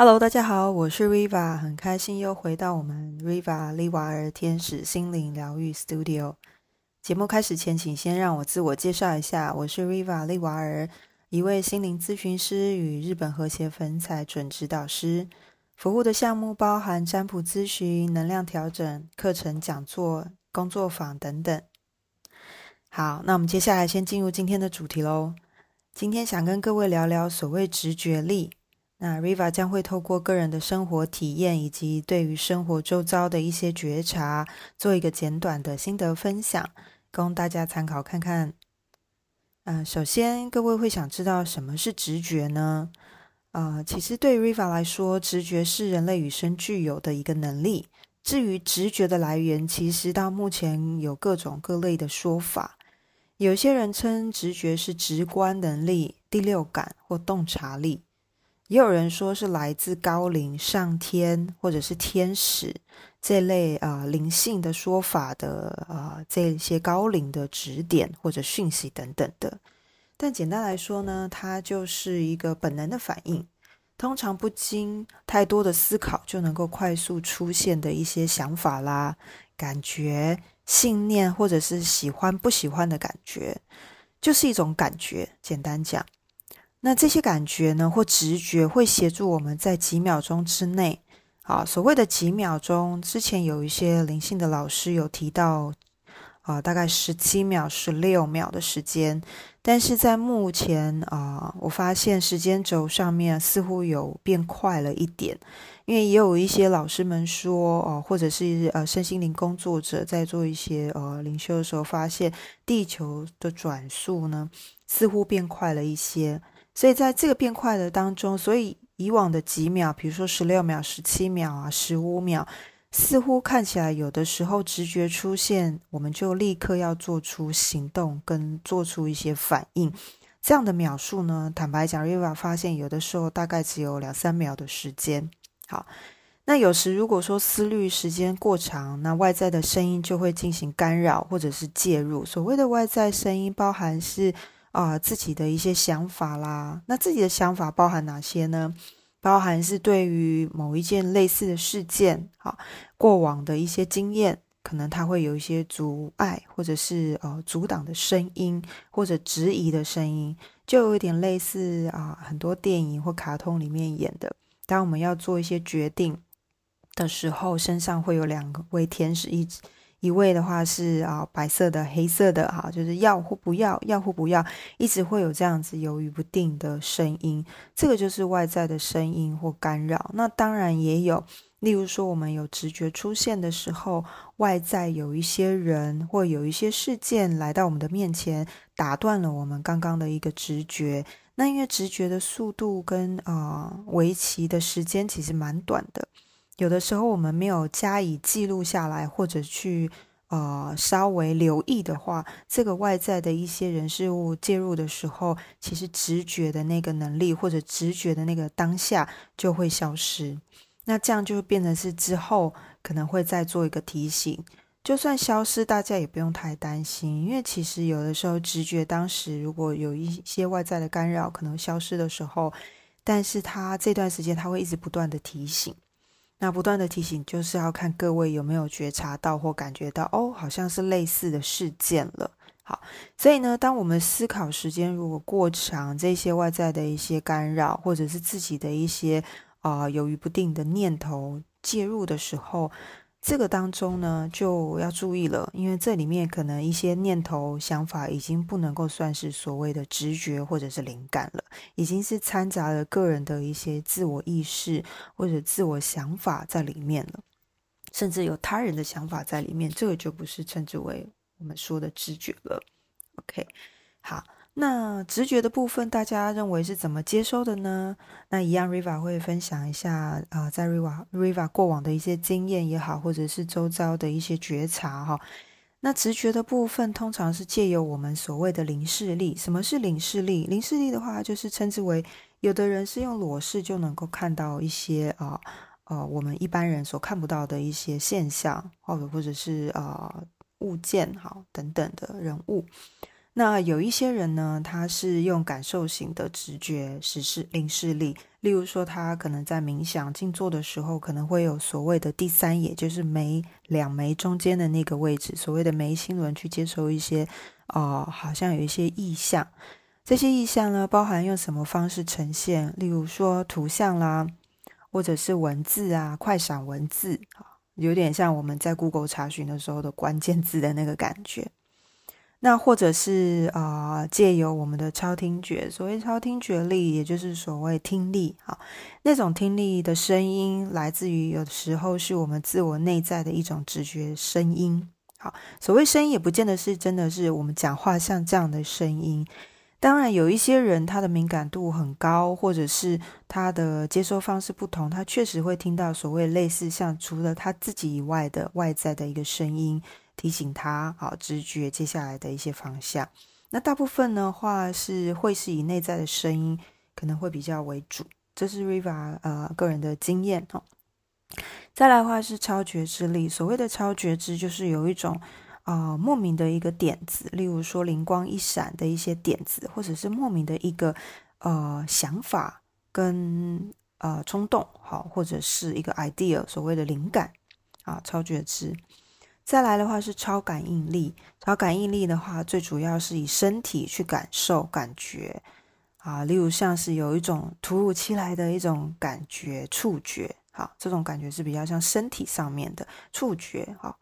Hello，大家好，我是 Riva，很开心又回到我们 Riva 利瓦尔天使心灵疗愈 Studio。节目开始前，请先让我自我介绍一下，我是 Riva 利瓦尔，一位心灵咨询师与日本和谐粉彩准指导师，服务的项目包含占卜咨询、能量调整、课程讲座、工作坊等等。好，那我们接下来先进入今天的主题喽。今天想跟各位聊聊所谓直觉力。那 Riva 将会透过个人的生活体验以及对于生活周遭的一些觉察，做一个简短的心得分享，供大家参考看看。嗯，首先各位会想知道什么是直觉呢？呃，其实对 Riva 来说，直觉是人类与生俱有的一个能力。至于直觉的来源，其实到目前有各种各类的说法。有些人称直觉是直观能力、第六感或洞察力。也有人说是来自高灵、上天或者是天使这类啊灵性的说法的啊这些高灵的指点或者讯息等等的，但简单来说呢，它就是一个本能的反应，通常不经太多的思考就能够快速出现的一些想法啦、感觉、信念或者是喜欢不喜欢的感觉，就是一种感觉。简单讲。那这些感觉呢，或直觉会协助我们在几秒钟之内，啊，所谓的几秒钟，之前有一些灵性的老师有提到，啊，大概十七秒、十六秒的时间，但是在目前啊，我发现时间轴上面似乎有变快了一点，因为也有一些老师们说，哦，或者是呃，身心灵工作者在做一些呃灵修的时候，发现地球的转速呢，似乎变快了一些。所以在这个变快的当中，所以以往的几秒，比如说十六秒、十七秒啊、十五秒，似乎看起来有的时候直觉出现，我们就立刻要做出行动跟做出一些反应。这样的秒数呢，坦白讲，Riva 发现有的时候大概只有两三秒的时间。好，那有时如果说思虑时间过长，那外在的声音就会进行干扰或者是介入。所谓的外在声音，包含是。啊，自己的一些想法啦，那自己的想法包含哪些呢？包含是对于某一件类似的事件，好过往的一些经验，可能他会有一些阻碍，或者是呃阻挡的声音，或者质疑的声音，就有点类似啊，很多电影或卡通里面演的，当我们要做一些决定的时候，身上会有两位天使一直。一位的话是啊，白色的、黑色的，哈，就是要或不要，要或不要，一直会有这样子犹豫不定的声音。这个就是外在的声音或干扰。那当然也有，例如说我们有直觉出现的时候，外在有一些人或有一些事件来到我们的面前，打断了我们刚刚的一个直觉。那因为直觉的速度跟啊为期的时间其实蛮短的。有的时候我们没有加以记录下来，或者去呃稍微留意的话，这个外在的一些人事物介入的时候，其实直觉的那个能力或者直觉的那个当下就会消失。那这样就变成是之后可能会再做一个提醒。就算消失，大家也不用太担心，因为其实有的时候直觉当时如果有一些外在的干扰，可能消失的时候，但是他这段时间他会一直不断的提醒。那不断的提醒，就是要看各位有没有觉察到或感觉到，哦，好像是类似的事件了。好，所以呢，当我们思考时间如果过长，这些外在的一些干扰，或者是自己的一些啊犹豫不定的念头介入的时候。这个当中呢，就要注意了，因为这里面可能一些念头、想法已经不能够算是所谓的直觉或者是灵感了，已经是掺杂了个人的一些自我意识或者自我想法在里面了，甚至有他人的想法在里面，这个就不是称之为我们说的直觉了。OK，好。那直觉的部分，大家认为是怎么接收的呢？那一样，Riva 会分享一下啊，在 Riva Riva 过往的一些经验也好，或者是周遭的一些觉察哈。那直觉的部分，通常是借由我们所谓的灵视力。什么是灵视力？灵视力的话，就是称之为有的人是用裸视就能够看到一些啊呃我们一般人所看不到的一些现象，或者或者是啊物件好等等的人物。那有一些人呢，他是用感受型的直觉实施零视力，例如说他可能在冥想静坐的时候，可能会有所谓的第三眼，就是眉两眉中间的那个位置，所谓的眉心轮去接收一些，哦，好像有一些意象。这些意象呢，包含用什么方式呈现？例如说图像啦，或者是文字啊，快闪文字啊，有点像我们在 Google 查询的时候的关键字的那个感觉。那或者是啊，借由我们的超听觉，所谓超听觉力，也就是所谓听力啊，那种听力的声音，来自于有时候是我们自我内在的一种直觉声音。好，所谓声音，也不见得是真的是我们讲话像这样的声音。当然，有一些人他的敏感度很高，或者是他的接收方式不同，他确实会听到所谓类似像除了他自己以外的外在的一个声音。提醒他，好直觉接下来的一些方向。那大部分的话是会是以内在的声音可能会比较为主，这是 Riva 呃个人的经验哦。再来的话是超觉知力，所谓的超觉知就是有一种啊莫名的一个点子，例如说灵光一闪的一些点子，或者是莫名的一个呃想法跟呃冲动，好或者是一个 idea，所谓的灵感啊超觉知。再来的话是超感应力，超感应力的话，最主要是以身体去感受、感觉啊，例如像是有一种突如其来的一种感觉、触觉，好，这种感觉是比较像身体上面的触觉，好，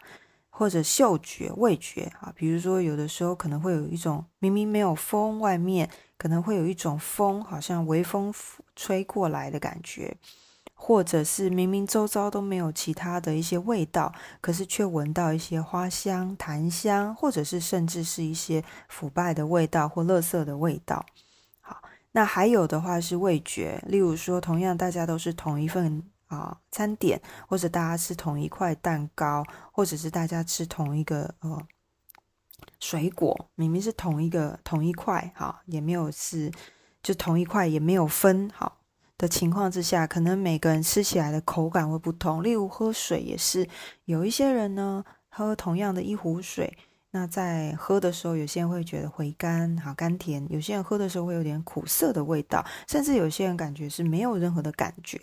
或者嗅觉、味觉啊，比如说有的时候可能会有一种明明没有风，外面可能会有一种风，好像微风吹过来的感觉。或者是明明周遭都没有其他的一些味道，可是却闻到一些花香、檀香，或者是甚至是一些腐败的味道或垃圾的味道。好，那还有的话是味觉，例如说，同样大家都是同一份啊餐点，或者大家吃同一块蛋糕，或者是大家吃同一个呃水果，明明是同一个同一块，哈，也没有是就同一块也没有分好。的情况之下，可能每个人吃起来的口感会不同。例如喝水也是，有一些人呢喝同样的一壶水，那在喝的时候，有些人会觉得回甘，好甘甜；有些人喝的时候会有点苦涩的味道，甚至有些人感觉是没有任何的感觉。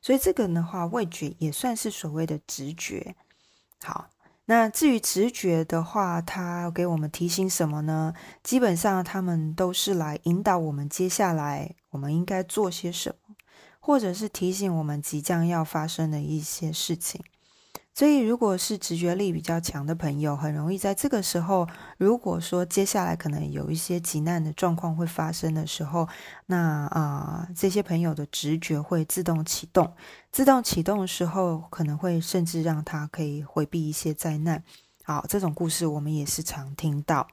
所以这个的话，味觉也算是所谓的直觉。好，那至于直觉的话，它给我们提醒什么呢？基本上，他们都是来引导我们接下来我们应该做些什么。或者是提醒我们即将要发生的一些事情，所以如果是直觉力比较强的朋友，很容易在这个时候，如果说接下来可能有一些急难的状况会发生的时候，那啊这些朋友的直觉会自动启动，自动启动的时候，可能会甚至让他可以回避一些灾难。好，这种故事我们也是常听到。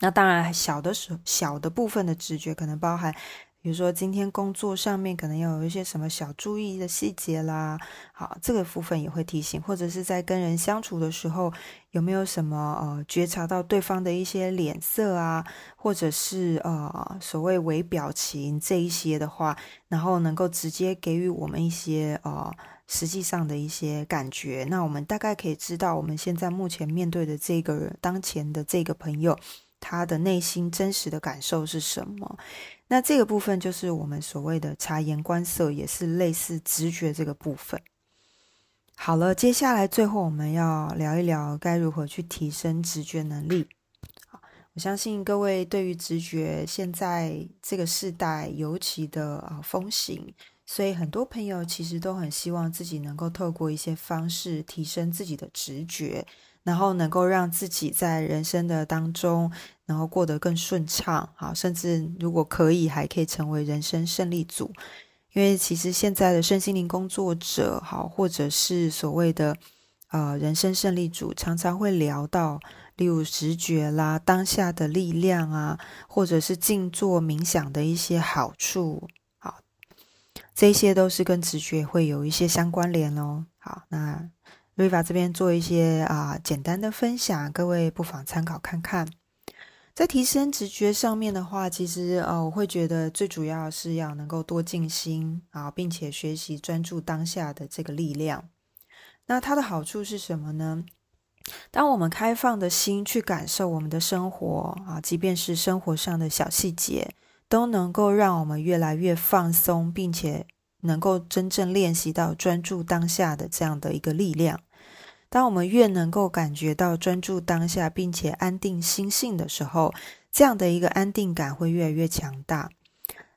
那当然，小的时候，小的部分的直觉可能包含。比如说，今天工作上面可能要有一些什么小注意的细节啦，好，这个部分也会提醒，或者是在跟人相处的时候，有没有什么呃觉察到对方的一些脸色啊，或者是呃所谓微表情这一些的话，然后能够直接给予我们一些呃实际上的一些感觉，那我们大概可以知道我们现在目前面对的这个人，当前的这个朋友，他的内心真实的感受是什么。那这个部分就是我们所谓的察言观色，也是类似直觉这个部分。好了，接下来最后我们要聊一聊该如何去提升直觉能力。我相信各位对于直觉现在这个时代尤其的啊风行，所以很多朋友其实都很希望自己能够透过一些方式提升自己的直觉。然后能够让自己在人生的当中，然后过得更顺畅，好，甚至如果可以，还可以成为人生胜利组。因为其实现在的身心灵工作者，好，或者是所谓的呃人生胜利组，常常会聊到，例如直觉啦、当下的力量啊，或者是静坐冥想的一些好处，好，这些都是跟直觉会有一些相关联哦。好，那。瑞法这边做一些啊简单的分享，各位不妨参考看看。在提升直觉上面的话，其实呃我会觉得最主要是要能够多静心啊，并且学习专注当下的这个力量。那它的好处是什么呢？当我们开放的心去感受我们的生活啊，即便是生活上的小细节，都能够让我们越来越放松，并且能够真正练习到专注当下的这样的一个力量。当我们越能够感觉到专注当下，并且安定心性的时候，这样的一个安定感会越来越强大。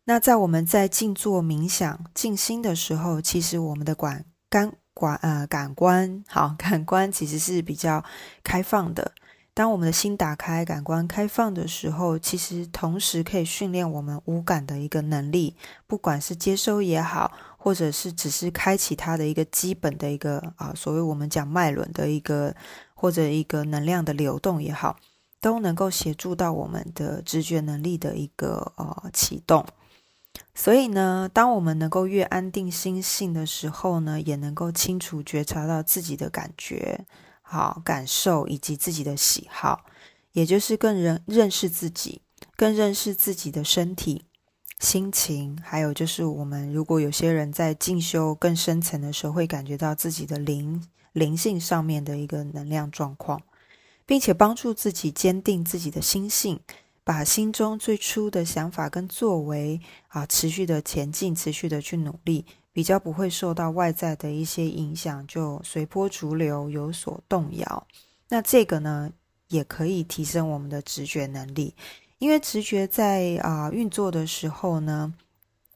那在我们在静坐冥想、静心的时候，其实我们的感感。感呃感官好，感官其实是比较开放的。当我们的心打开，感官开放的时候，其实同时可以训练我们五感的一个能力，不管是接收也好，或者是只是开启它的一个基本的一个啊，所谓我们讲脉轮的一个或者一个能量的流动也好，都能够协助到我们的直觉能力的一个呃启动。所以呢，当我们能够越安定心性的时候呢，也能够清楚觉察到自己的感觉、好感受以及自己的喜好，也就是更认认识自己，更认识自己的身体、心情，还有就是我们如果有些人在进修更深层的时候，会感觉到自己的灵灵性上面的一个能量状况，并且帮助自己坚定自己的心性。把心中最初的想法跟作为啊，持续的前进，持续的去努力，比较不会受到外在的一些影响，就随波逐流有所动摇。那这个呢，也可以提升我们的直觉能力，因为直觉在啊运作的时候呢，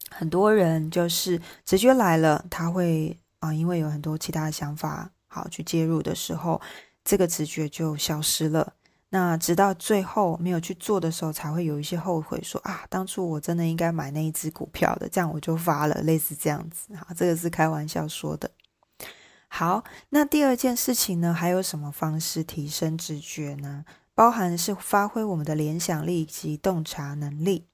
很多人就是直觉来了，他会啊，因为有很多其他的想法好去介入的时候，这个直觉就消失了。那直到最后没有去做的时候，才会有一些后悔，说啊，当初我真的应该买那一只股票的，这样我就发了，类似这样子。好，这个是开玩笑说的。好，那第二件事情呢，还有什么方式提升直觉呢？包含是发挥我们的联想力及洞察能力。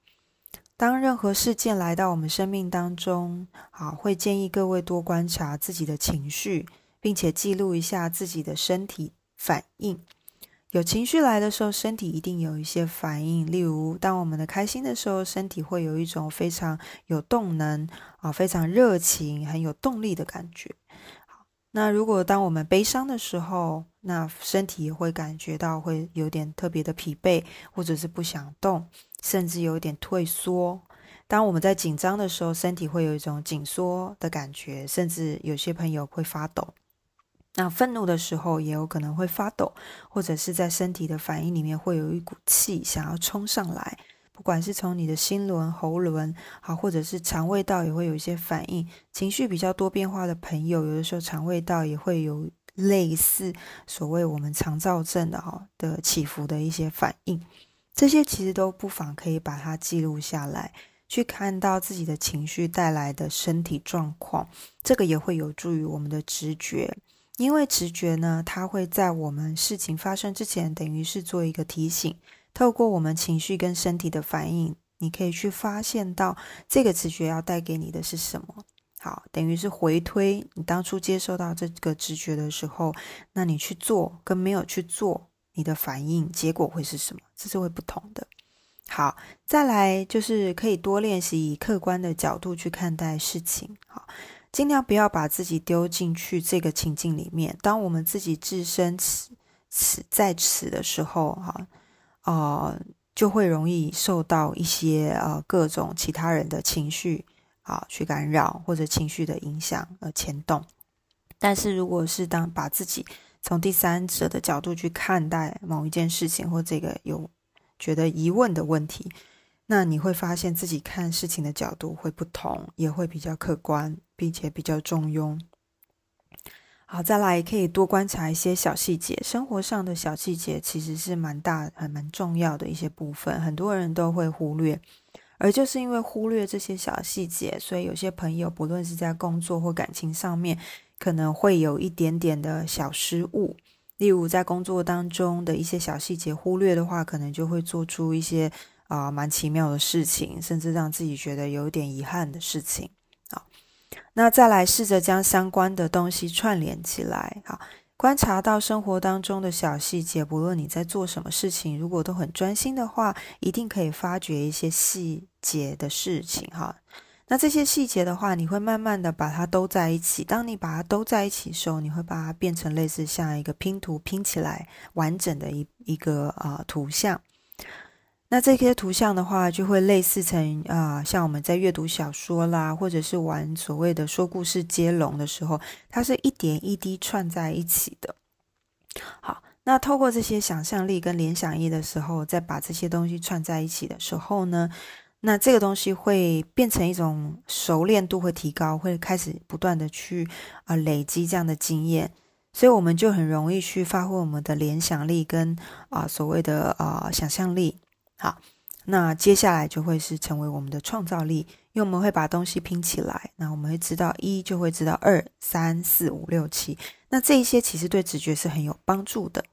当任何事件来到我们生命当中，好，会建议各位多观察自己的情绪，并且记录一下自己的身体反应。有情绪来的时候，身体一定有一些反应。例如，当我们的开心的时候，身体会有一种非常有动能啊，非常热情、很有动力的感觉。那如果当我们悲伤的时候，那身体也会感觉到会有点特别的疲惫，或者是不想动，甚至有点退缩。当我们在紧张的时候，身体会有一种紧缩的感觉，甚至有些朋友会发抖。那愤怒的时候也有可能会发抖，或者是在身体的反应里面会有一股气想要冲上来，不管是从你的心轮、喉轮，好，或者是肠胃道也会有一些反应。情绪比较多变化的朋友，有的时候肠胃道也会有类似所谓我们肠燥症的哈的起伏的一些反应。这些其实都不妨可以把它记录下来，去看到自己的情绪带来的身体状况，这个也会有助于我们的直觉。因为直觉呢，它会在我们事情发生之前，等于是做一个提醒。透过我们情绪跟身体的反应，你可以去发现到这个直觉要带给你的是什么。好，等于是回推你当初接受到这个直觉的时候，那你去做跟没有去做，你的反应结果会是什么？这是会不同的。好，再来就是可以多练习以客观的角度去看待事情。好。尽量不要把自己丢进去这个情境里面。当我们自己置身此此在此的时候，哈，呃，就会容易受到一些呃各种其他人的情绪啊去干扰，或者情绪的影响而牵动。但是如果是当把自己从第三者的角度去看待某一件事情，或这个有觉得疑问的问题。那你会发现自己看事情的角度会不同，也会比较客观，并且比较中庸。好，再来可以多观察一些小细节，生活上的小细节其实是蛮大、还蛮重要的一些部分，很多人都会忽略。而就是因为忽略这些小细节，所以有些朋友不论是在工作或感情上面，可能会有一点点的小失误。例如在工作当中的一些小细节忽略的话，可能就会做出一些。啊，蛮奇妙的事情，甚至让自己觉得有点遗憾的事情。那再来试着将相关的东西串联起来。好，观察到生活当中的小细节，不论你在做什么事情，如果都很专心的话，一定可以发掘一些细节的事情。哈，那这些细节的话，你会慢慢的把它都在一起。当你把它都在一起的时候，你会把它变成类似像一个拼图拼起来完整的一一个啊图像。那这些图像的话，就会类似成啊，像我们在阅读小说啦，或者是玩所谓的说故事接龙的时候，它是一点一滴串在一起的。好，那透过这些想象力跟联想力的时候，再把这些东西串在一起的时候呢，那这个东西会变成一种熟练度会提高，会开始不断的去啊累积这样的经验，所以我们就很容易去发挥我们的联想力跟啊所谓的啊想象力。好，那接下来就会是成为我们的创造力，因为我们会把东西拼起来，那我们会知道一就会知道二三四五六七，那这一些其实对直觉是很有帮助的。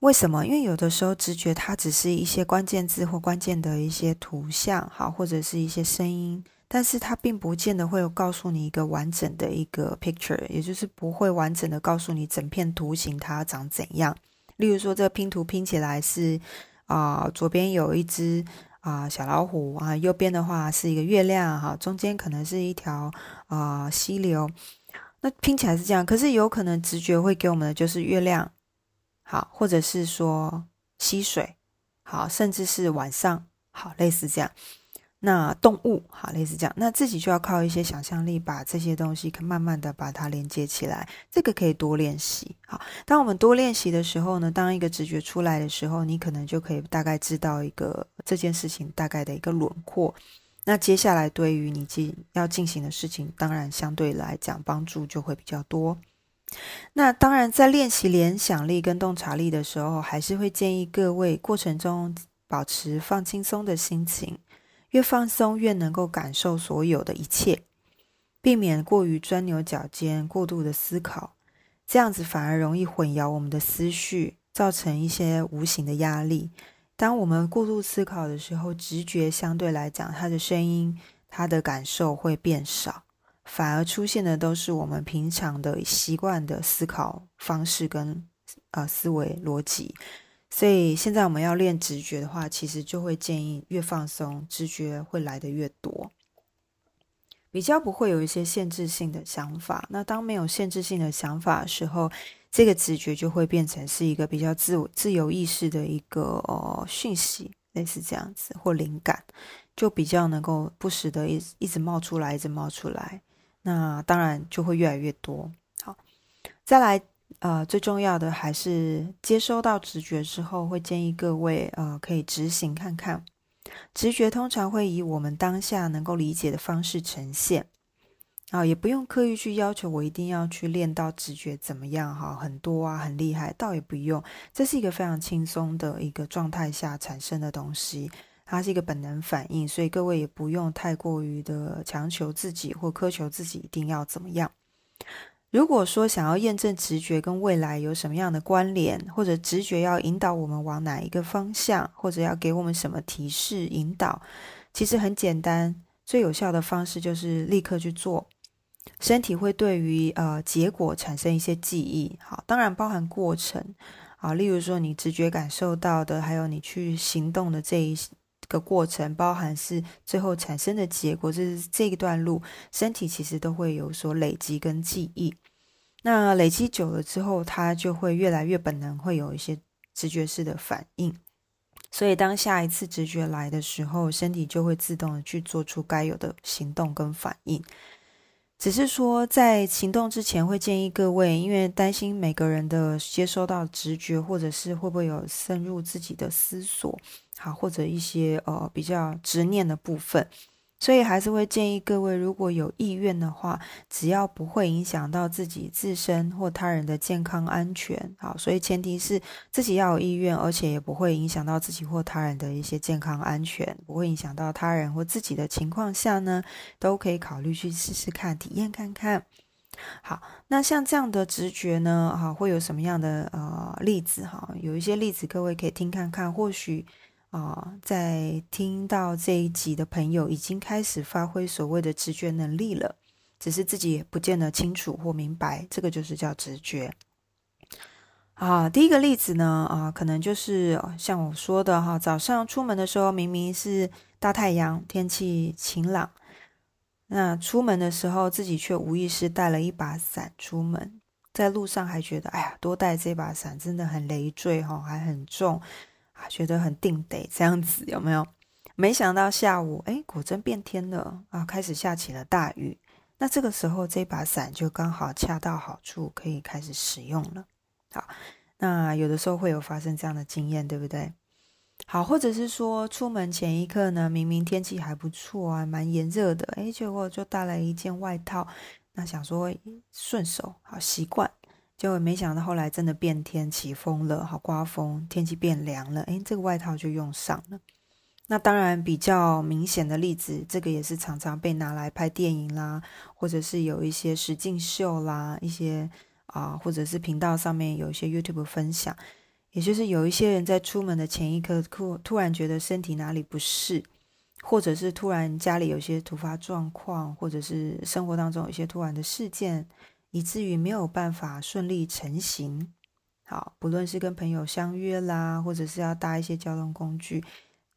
为什么？因为有的时候直觉它只是一些关键字或关键的一些图像，好，或者是一些声音，但是它并不见得会有告诉你一个完整的一个 picture，也就是不会完整的告诉你整片图形它长怎样。例如说，这个拼图拼起来是。啊，左边有一只啊小老虎啊，右边的话是一个月亮哈，中间可能是一条啊溪流，那拼起来是这样。可是有可能直觉会给我们的就是月亮，好，或者是说溪水，好，甚至是晚上，好，类似这样。那动物好，类似这样，那自己就要靠一些想象力，把这些东西可慢慢的把它连接起来。这个可以多练习。好，当我们多练习的时候呢，当一个直觉出来的时候，你可能就可以大概知道一个这件事情大概的一个轮廓。那接下来对于你进要进行的事情，当然相对来讲帮助就会比较多。那当然在练习联想力跟洞察力的时候，还是会建议各位过程中保持放轻松的心情。越放松，越能够感受所有的一切，避免过于钻牛角尖、过度的思考，这样子反而容易混淆我们的思绪，造成一些无形的压力。当我们过度思考的时候，直觉相对来讲，它的声音、它的感受会变少，反而出现的都是我们平常的习惯的思考方式跟呃思维逻辑。所以现在我们要练直觉的话，其实就会建议越放松，直觉会来的越多，比较不会有一些限制性的想法。那当没有限制性的想法的时候，这个直觉就会变成是一个比较自我、自由意识的一个讯息，类似这样子或灵感，就比较能够不时的一一直冒出来，一直冒出来。那当然就会越来越多。好，再来。呃，最重要的还是接收到直觉之后，会建议各位呃可以执行看看。直觉通常会以我们当下能够理解的方式呈现，啊，也不用刻意去要求我一定要去练到直觉怎么样哈，很多啊，很厉害，倒也不用。这是一个非常轻松的一个状态下产生的东西，它是一个本能反应，所以各位也不用太过于的强求自己或苛求自己一定要怎么样。如果说想要验证直觉跟未来有什么样的关联，或者直觉要引导我们往哪一个方向，或者要给我们什么提示引导，其实很简单，最有效的方式就是立刻去做。身体会对于呃结果产生一些记忆，好，当然包含过程啊，例如说你直觉感受到的，还有你去行动的这一个过程，包含是最后产生的结果，这是这一段路，身体其实都会有所累积跟记忆。那累积久了之后，它就会越来越本能，会有一些直觉式的反应。所以当下一次直觉来的时候，身体就会自动的去做出该有的行动跟反应。只是说在行动之前，会建议各位，因为担心每个人的接收到直觉，或者是会不会有深入自己的思索，好，或者一些呃比较执念的部分。所以还是会建议各位，如果有意愿的话，只要不会影响到自己自身或他人的健康安全，好，所以前提是自己要有意愿，而且也不会影响到自己或他人的一些健康安全，不会影响到他人或自己的情况下呢，都可以考虑去试试看，体验看看。好，那像这样的直觉呢，哈，会有什么样的呃例子？哈，有一些例子，各位可以听看看，或许。啊，在听到这一集的朋友已经开始发挥所谓的直觉能力了，只是自己也不见得清楚或明白，这个就是叫直觉。啊，第一个例子呢，啊，可能就是像我说的哈，早上出门的时候明明是大太阳，天气晴朗，那出门的时候，自己却无意识带了一把伞出门，在路上还觉得，哎呀，多带这把伞真的很累赘哈，还很重啊，觉得很定得这样子，有没有？没想到下午，哎，果真变天了啊，开始下起了大雨。那这个时候，这把伞就刚好恰到好处，可以开始使用了。好，那有的时候会有发生这样的经验，对不对？好，或者是说出门前一刻呢，明明天气还不错啊，蛮炎热的，哎，结果就带了一件外套，那想说顺手好习惯，结果没想到后来真的变天起风了，好刮风，天气变凉了，哎，这个外套就用上了。那当然比较明显的例子，这个也是常常被拿来拍电影啦，或者是有一些实境秀啦，一些啊，或者是频道上面有一些 YouTube 分享。也就是有一些人在出门的前一刻，突突然觉得身体哪里不适，或者是突然家里有些突发状况，或者是生活当中有一些突然的事件，以至于没有办法顺利成行。好，不论是跟朋友相约啦，或者是要搭一些交通工具，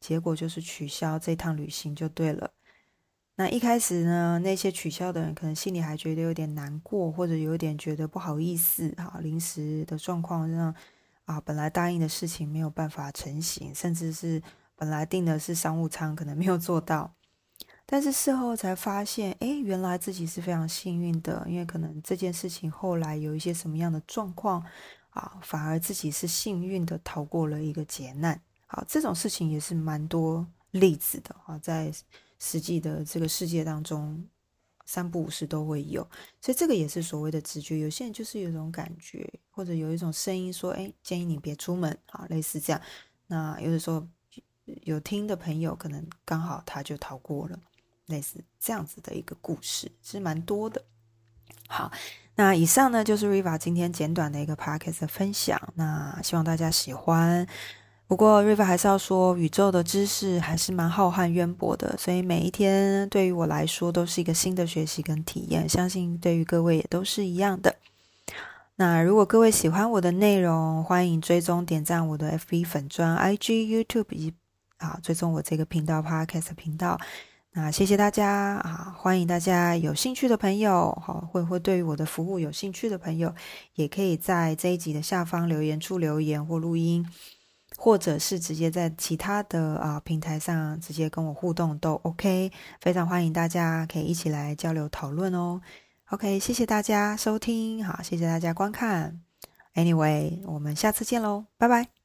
结果就是取消这趟旅行就对了。那一开始呢，那些取消的人可能心里还觉得有点难过，或者有点觉得不好意思，哈，临时的状况让。啊，本来答应的事情没有办法成行，甚至是本来订的是商务舱，可能没有做到。但是事后才发现，哎，原来自己是非常幸运的，因为可能这件事情后来有一些什么样的状况啊，反而自己是幸运的逃过了一个劫难。好，这种事情也是蛮多例子的啊，在实际的这个世界当中。三不五时都会有，所以这个也是所谓的直觉。有些人就是有一种感觉，或者有一种声音说：“哎，建议你别出门。”啊，类似这样。那有的时候有听的朋友，可能刚好他就逃过了，类似这样子的一个故事是蛮多的。好，那以上呢就是 Riva 今天简短的一个 Podcast 的分享。那希望大家喜欢。不过，River 还是要说，宇宙的知识还是蛮浩瀚渊博的，所以每一天对于我来说都是一个新的学习跟体验，相信对于各位也都是一样的。那如果各位喜欢我的内容，欢迎追踪点赞我的 FB 粉砖、IG、YouTube 以及啊追踪我这个频道 Podcast 频道。那谢谢大家啊，欢迎大家有兴趣的朋友，好，会会对于我的服务有兴趣的朋友，也可以在这一集的下方留言处留言或录音。或者是直接在其他的啊平台上直接跟我互动都 OK，非常欢迎大家可以一起来交流讨论哦。OK，谢谢大家收听，好，谢谢大家观看。Anyway，我们下次见喽，拜拜。